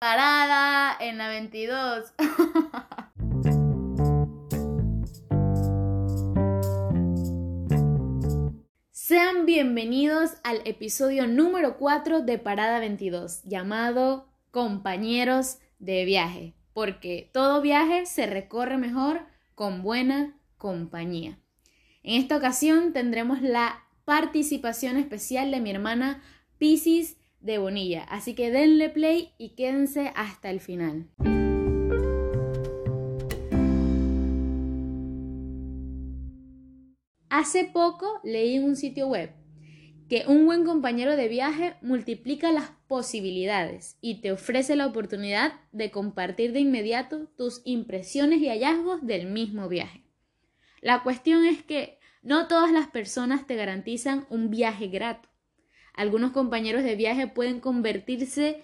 Parada en la 22. Sean bienvenidos al episodio número 4 de Parada 22, llamado Compañeros de viaje, porque todo viaje se recorre mejor con buena compañía. En esta ocasión tendremos la participación especial de mi hermana Pisces de Bonilla. Así que denle play y quédense hasta el final. Hace poco leí en un sitio web que un buen compañero de viaje multiplica las posibilidades y te ofrece la oportunidad de compartir de inmediato tus impresiones y hallazgos del mismo viaje. La cuestión es que no todas las personas te garantizan un viaje grato. Algunos compañeros de viaje pueden convertirse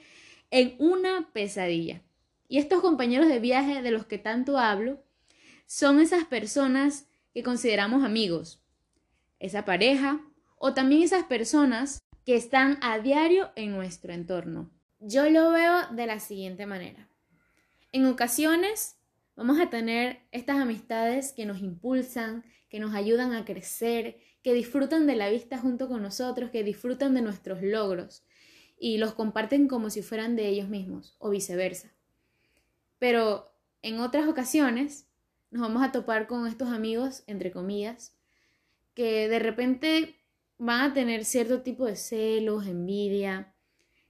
en una pesadilla. Y estos compañeros de viaje de los que tanto hablo son esas personas que consideramos amigos, esa pareja o también esas personas que están a diario en nuestro entorno. Yo lo veo de la siguiente manera. En ocasiones vamos a tener estas amistades que nos impulsan, que nos ayudan a crecer, que disfrutan de la vista junto con nosotros, que disfrutan de nuestros logros y los comparten como si fueran de ellos mismos o viceversa. Pero en otras ocasiones nos vamos a topar con estos amigos, entre comillas, que de repente van a tener cierto tipo de celos, envidia,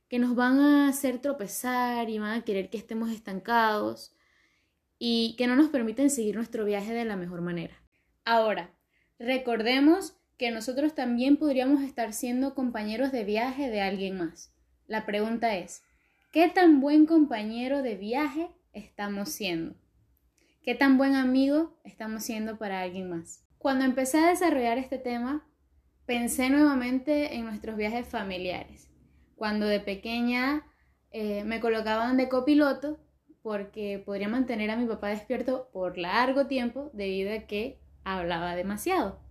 que nos van a hacer tropezar y van a querer que estemos estancados y que no nos permiten seguir nuestro viaje de la mejor manera. Ahora, recordemos que nosotros también podríamos estar siendo compañeros de viaje de alguien más. La pregunta es, ¿qué tan buen compañero de viaje estamos siendo? ¿Qué tan buen amigo estamos siendo para alguien más? Cuando empecé a desarrollar este tema, pensé nuevamente en nuestros viajes familiares. Cuando de pequeña eh, me colocaban de copiloto porque podría mantener a mi papá despierto por largo tiempo debido a que hablaba demasiado.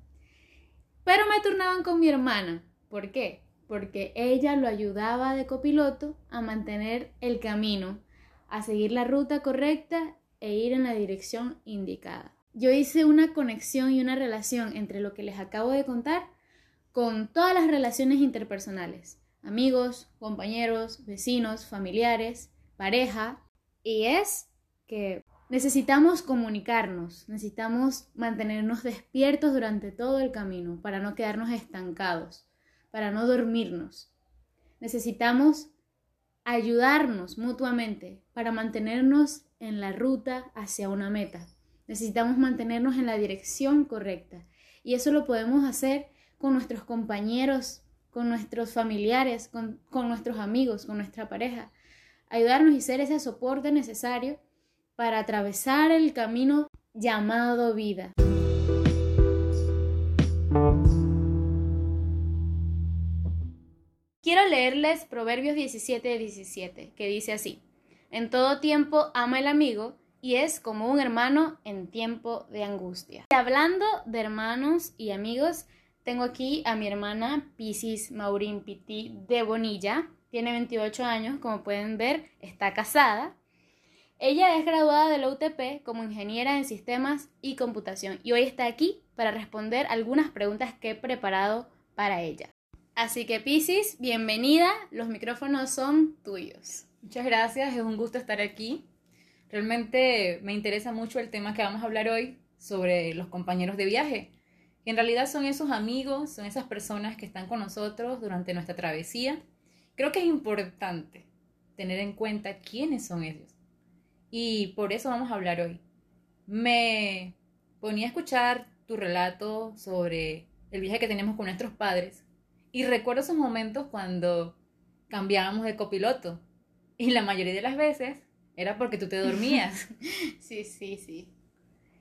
Pero me turnaban con mi hermana. ¿Por qué? Porque ella lo ayudaba de copiloto a mantener el camino, a seguir la ruta correcta e ir en la dirección indicada. Yo hice una conexión y una relación entre lo que les acabo de contar con todas las relaciones interpersonales, amigos, compañeros, vecinos, familiares, pareja, y es que Necesitamos comunicarnos, necesitamos mantenernos despiertos durante todo el camino para no quedarnos estancados, para no dormirnos. Necesitamos ayudarnos mutuamente para mantenernos en la ruta hacia una meta. Necesitamos mantenernos en la dirección correcta. Y eso lo podemos hacer con nuestros compañeros, con nuestros familiares, con, nuestros amigos, con nuestra pareja. Ayudarnos y ser ese soporte necesario para atravesar el camino llamado vida. Quiero leerles Proverbios 17, 17, que dice así, En todo tiempo ama el amigo y es como un hermano en tiempo de angustia. Y hablando de hermanos y amigos, tengo aquí a mi hermana Piscis Maurín Piti de Bonilla, tiene 28 años, como pueden ver, está casada ella es graduada de la UTP como ingeniera en sistemas y computación y hoy está aquí para responder algunas preguntas que he preparado para ella. Así que Piscis, bienvenida, los micrófonos son tuyos. Muchas gracias, es un gusto estar aquí. Realmente me interesa mucho el tema que vamos a hablar hoy sobre los compañeros de viaje. En realidad son esos amigos, son esas personas que están con nosotros durante nuestra travesía. Creo que es importante tener en cuenta quiénes son ellos y por eso vamos a hablar hoy. Me ponía a escuchar tu relato sobre el viaje que tenemos con nuestros padres y recuerdo esos momentos cuando cambiábamos de copiloto y la mayoría de las veces era porque tú te dormías. sí, sí, sí.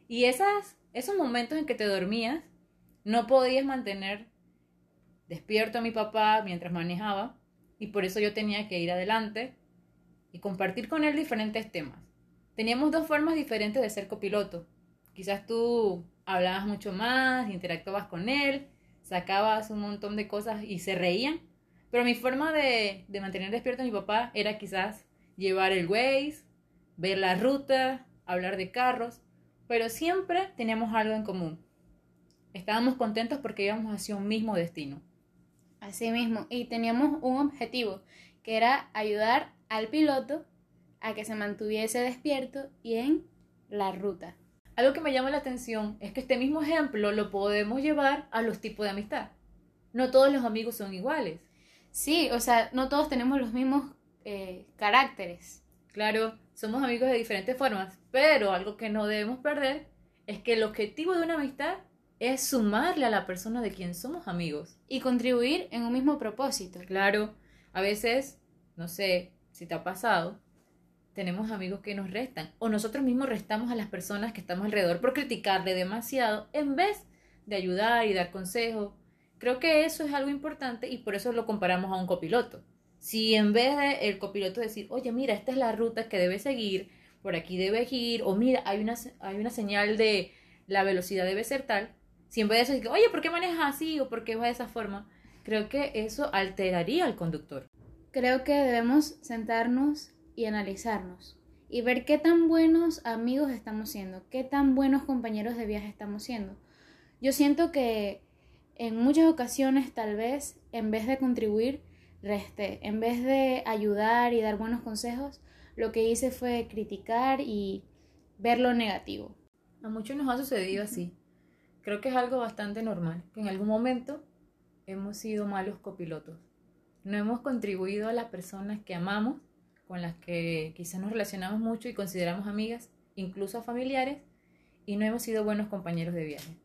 Y esas, esos momentos en que te dormías, no podías mantener despierto a mi papá mientras manejaba y por eso yo tenía que ir adelante y compartir con él diferentes temas teníamos dos formas diferentes de ser copiloto. Quizás tú hablabas mucho más, interactuabas con él, sacabas un montón de cosas y se reían. Pero mi forma de, de mantener despierto a mi papá era quizás llevar el Waze, ver la ruta, hablar de carros, pero siempre teníamos algo en común. Estábamos contentos porque íbamos hacia un mismo destino. Así mismo, y teníamos un objetivo, que era ayudar al piloto a que se mantuviese despierto y en la ruta. Algo que me llama la atención es que este mismo ejemplo lo podemos llevar a los tipos de amistad. No todos los amigos son iguales. Sí, o sea, no todos tenemos los mismos eh, caracteres. Claro, somos amigos de diferentes formas, pero algo que no debemos perder es que el objetivo de una amistad es sumarle a la persona de quien somos amigos. Y contribuir en un mismo propósito. Claro, a veces, no sé si te ha pasado, tenemos amigos que nos restan o nosotros mismos restamos a las personas que estamos alrededor por criticarle demasiado en vez de ayudar y dar consejos. Creo que eso es algo importante y por eso lo comparamos a un copiloto. Si en vez de el copiloto decir, oye, mira, esta es la ruta que debe seguir, por aquí debes ir, o mira, hay una, hay una señal de la velocidad debe ser tal, si en vez de decir, oye, ¿por qué manejas así o por qué va de esa forma? Creo que eso alteraría al conductor. Creo que debemos sentarnos y analizarnos y ver qué tan buenos amigos estamos siendo, qué tan buenos compañeros de viaje estamos siendo. Yo siento que en muchas ocasiones tal vez en vez de contribuir, resté. En vez de ayudar y dar buenos consejos, lo que hice fue criticar y ver lo negativo. A muchos nos ha sucedido así. Creo que es algo bastante normal, que en algún momento hemos sido malos copilotos. No hemos contribuido a las personas que amamos con las que quizás nos relacionamos mucho y consideramos amigas, incluso familiares, y no hemos sido buenos compañeros de viaje.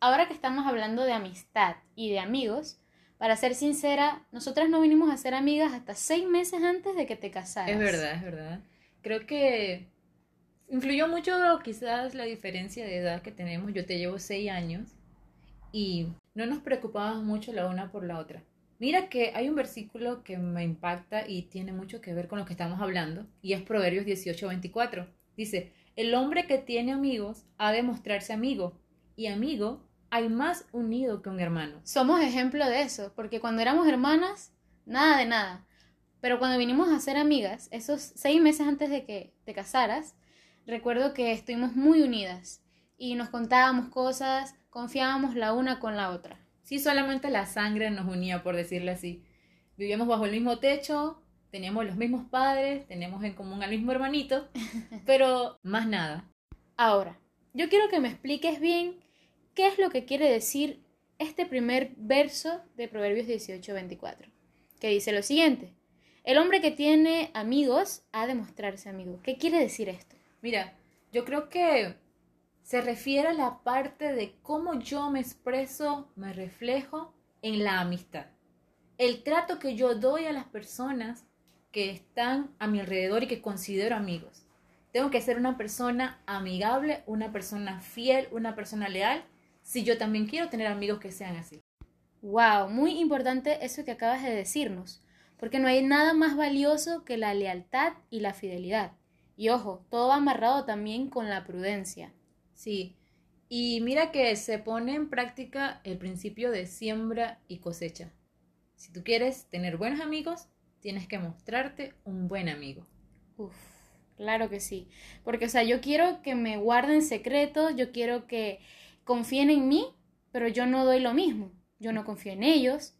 Ahora que estamos hablando de amistad y de amigos, para ser sincera, nosotras no vinimos a ser amigas hasta seis meses antes de que te casaras. Es verdad, es verdad. Creo que influyó mucho quizás la diferencia de edad que tenemos. Yo te llevo seis años y no nos preocupábamos mucho la una por la otra. Mira que hay un versículo que me impacta y tiene mucho que ver con lo que estamos hablando, y es Proverbios 18:24. Dice, el hombre que tiene amigos ha de mostrarse amigo, y amigo hay más unido que un hermano. Somos ejemplo de eso, porque cuando éramos hermanas, nada de nada. Pero cuando vinimos a ser amigas, esos seis meses antes de que te casaras, recuerdo que estuvimos muy unidas y nos contábamos cosas, confiábamos la una con la otra. Sí, solamente la sangre nos unía, por decirlo así. Vivíamos bajo el mismo techo, teníamos los mismos padres, teníamos en común al mismo hermanito, pero más nada. Ahora, yo quiero que me expliques bien qué es lo que quiere decir este primer verso de Proverbios 18:24, que dice lo siguiente. El hombre que tiene amigos ha de mostrarse amigo. ¿Qué quiere decir esto? Mira, yo creo que se refiere a la parte de cómo yo me expreso, me reflejo en la amistad. El trato que yo doy a las personas que están a mi alrededor y que considero amigos. Tengo que ser una persona amigable, una persona fiel, una persona leal, si yo también quiero tener amigos que sean así. Wow, muy importante eso que acabas de decirnos, porque no hay nada más valioso que la lealtad y la fidelidad. Y ojo, todo va amarrado también con la prudencia. Sí, y mira que se pone en práctica el principio de siembra y cosecha. Si tú quieres tener buenos amigos, tienes que mostrarte un buen amigo. Uf, claro que sí. Porque, o sea, yo quiero que me guarden secretos, yo quiero que confíen en mí, pero yo no doy lo mismo. Yo no confío en ellos.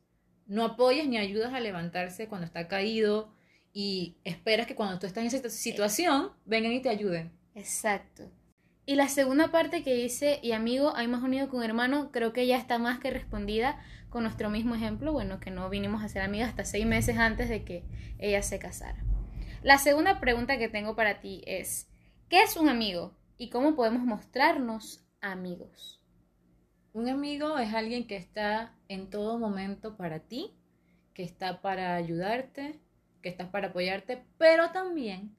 No apoyas ni ayudas a levantarse cuando está caído y esperas que cuando tú estás en esa situación vengan y te ayuden. Exacto. Y la segunda parte que dice, y amigo, hay más unido con hermano, creo que ya está más que respondida con nuestro mismo ejemplo, bueno, que no vinimos a ser amigas hasta seis meses antes de que ella se casara. La segunda pregunta que tengo para ti es, ¿qué es un amigo? ¿Y cómo podemos mostrarnos amigos? Un amigo es alguien que está en todo momento para ti, que está para ayudarte, que está para apoyarte, pero también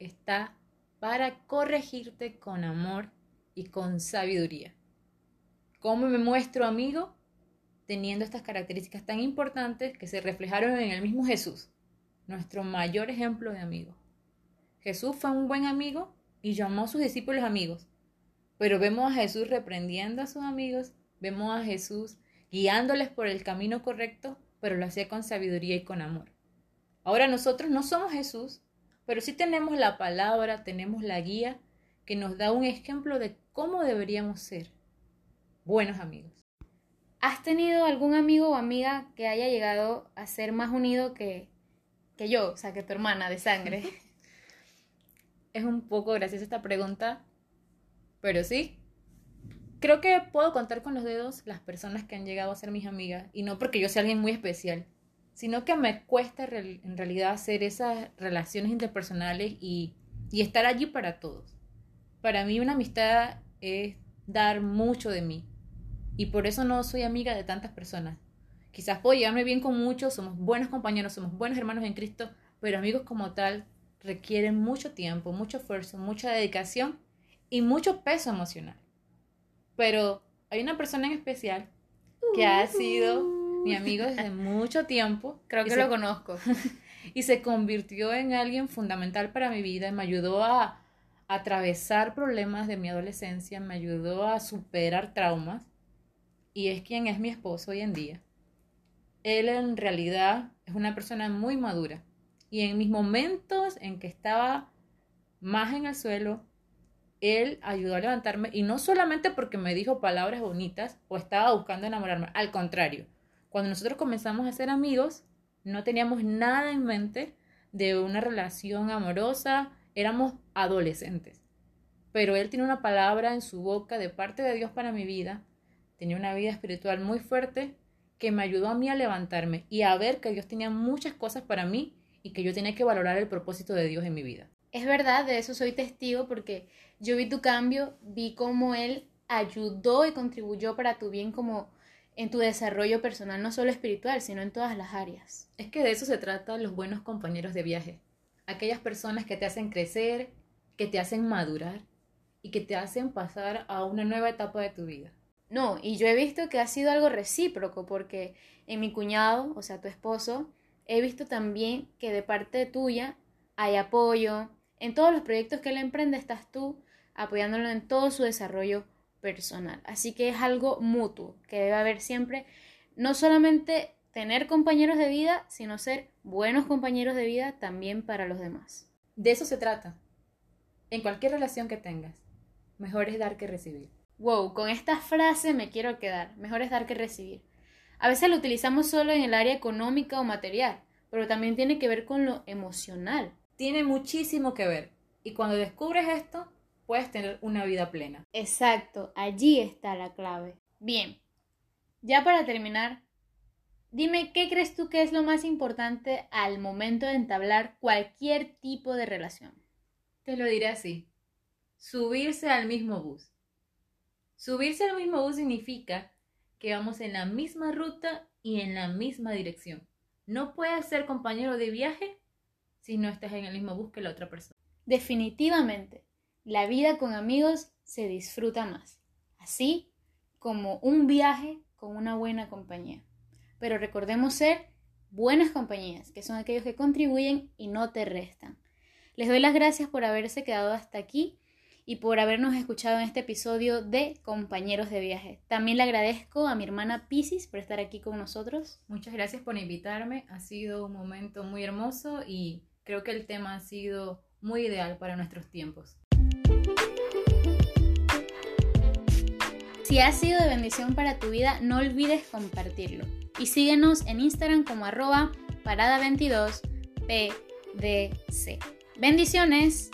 está para corregirte con amor y con sabiduría. ¿Cómo me muestro amigo? Teniendo estas características tan importantes que se reflejaron en el mismo Jesús, nuestro mayor ejemplo de amigo. Jesús fue un buen amigo y llamó a sus discípulos amigos, pero vemos a Jesús reprendiendo a sus amigos, vemos a Jesús guiándoles por el camino correcto, pero lo hacía con sabiduría y con amor. Ahora nosotros no somos Jesús, pero sí tenemos la palabra, tenemos la guía que nos da un ejemplo de cómo deberíamos ser buenos amigos. ¿Has tenido algún amigo o amiga que haya llegado a ser más unido que, que yo, o sea, que tu hermana de sangre? es un poco graciosa esta pregunta, pero sí. Creo que puedo contar con los dedos las personas que han llegado a ser mis amigas, y no porque yo sea alguien muy especial, sino que me cuesta en realidad hacer esas relaciones interpersonales y, y estar allí para todos. Para mí una amistad es dar mucho de mí, y por eso no soy amiga de tantas personas. Quizás puedo llevarme bien con muchos, somos buenos compañeros, somos buenos hermanos en Cristo, pero amigos como tal requieren mucho tiempo, mucho esfuerzo, mucha dedicación y mucho peso emocional. Pero hay una persona en especial que ha sido mi amigo desde mucho tiempo. Creo que lo conozco. y se convirtió en alguien fundamental para mi vida. Me ayudó a atravesar problemas de mi adolescencia, me ayudó a superar traumas y es quien es mi esposo hoy en día. Él en realidad es una persona muy madura y en mis momentos en que estaba más en el suelo, él ayudó a levantarme y no solamente porque me dijo palabras bonitas o estaba buscando enamorarme, al contrario, cuando nosotros comenzamos a ser amigos, no teníamos nada en mente de una relación amorosa, éramos adolescentes. Pero él tiene una palabra en su boca de parte de Dios para mi vida, tenía una vida espiritual muy fuerte que me ayudó a mí a levantarme y a ver que Dios tenía muchas cosas para mí y que yo tenía que valorar el propósito de Dios en mi vida. Es verdad, de eso soy testigo porque yo vi tu cambio, vi cómo Él ayudó y contribuyó para tu bien como en tu desarrollo personal, no solo espiritual, sino en todas las áreas. Es que de eso se trata los buenos compañeros de viaje. Aquellas personas que te hacen crecer, que te hacen madurar y que te hacen pasar a una nueva etapa de tu vida. No, y yo he visto que ha sido algo recíproco porque en mi cuñado, o sea, tu esposo, he visto también que de parte tuya hay apoyo. En todos los proyectos que él emprende estás tú apoyándolo en todo su desarrollo personal. Así que es algo mutuo que debe haber siempre, no solamente tener compañeros de vida, sino ser buenos compañeros de vida también para los demás. De eso se trata. En cualquier relación que tengas, mejor es dar que recibir. Wow, con esta frase me quiero quedar. Mejor es dar que recibir. A veces lo utilizamos solo en el área económica o material, pero también tiene que ver con lo emocional. Tiene muchísimo que ver. Y cuando descubres esto, puedes tener una vida plena. Exacto, allí está la clave. Bien, ya para terminar, dime qué crees tú que es lo más importante al momento de entablar cualquier tipo de relación. Te lo diré así. Subirse al mismo bus. Subirse al mismo bus significa que vamos en la misma ruta y en la misma dirección. No puedes ser compañero de viaje si no estás en el mismo bus que la otra persona. Definitivamente, la vida con amigos se disfruta más, así como un viaje con una buena compañía. Pero recordemos ser buenas compañías, que son aquellos que contribuyen y no te restan. Les doy las gracias por haberse quedado hasta aquí y por habernos escuchado en este episodio de Compañeros de Viaje. También le agradezco a mi hermana Pisis por estar aquí con nosotros. Muchas gracias por invitarme. Ha sido un momento muy hermoso y creo que el tema ha sido muy ideal para nuestros tiempos. Si ha sido de bendición para tu vida, no olvides compartirlo. Y síguenos en Instagram como arroba parada22pdc. Bendiciones.